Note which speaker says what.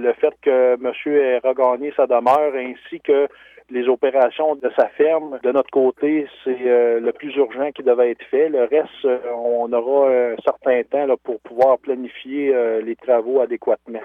Speaker 1: le fait que monsieur ait regagné sa demeure ainsi que les opérations de sa ferme. De notre côté, c'est euh, le plus urgent qui devait être fait. Le reste, euh, on aura un certain temps là, pour pouvoir planifier euh, les travaux adéquatement.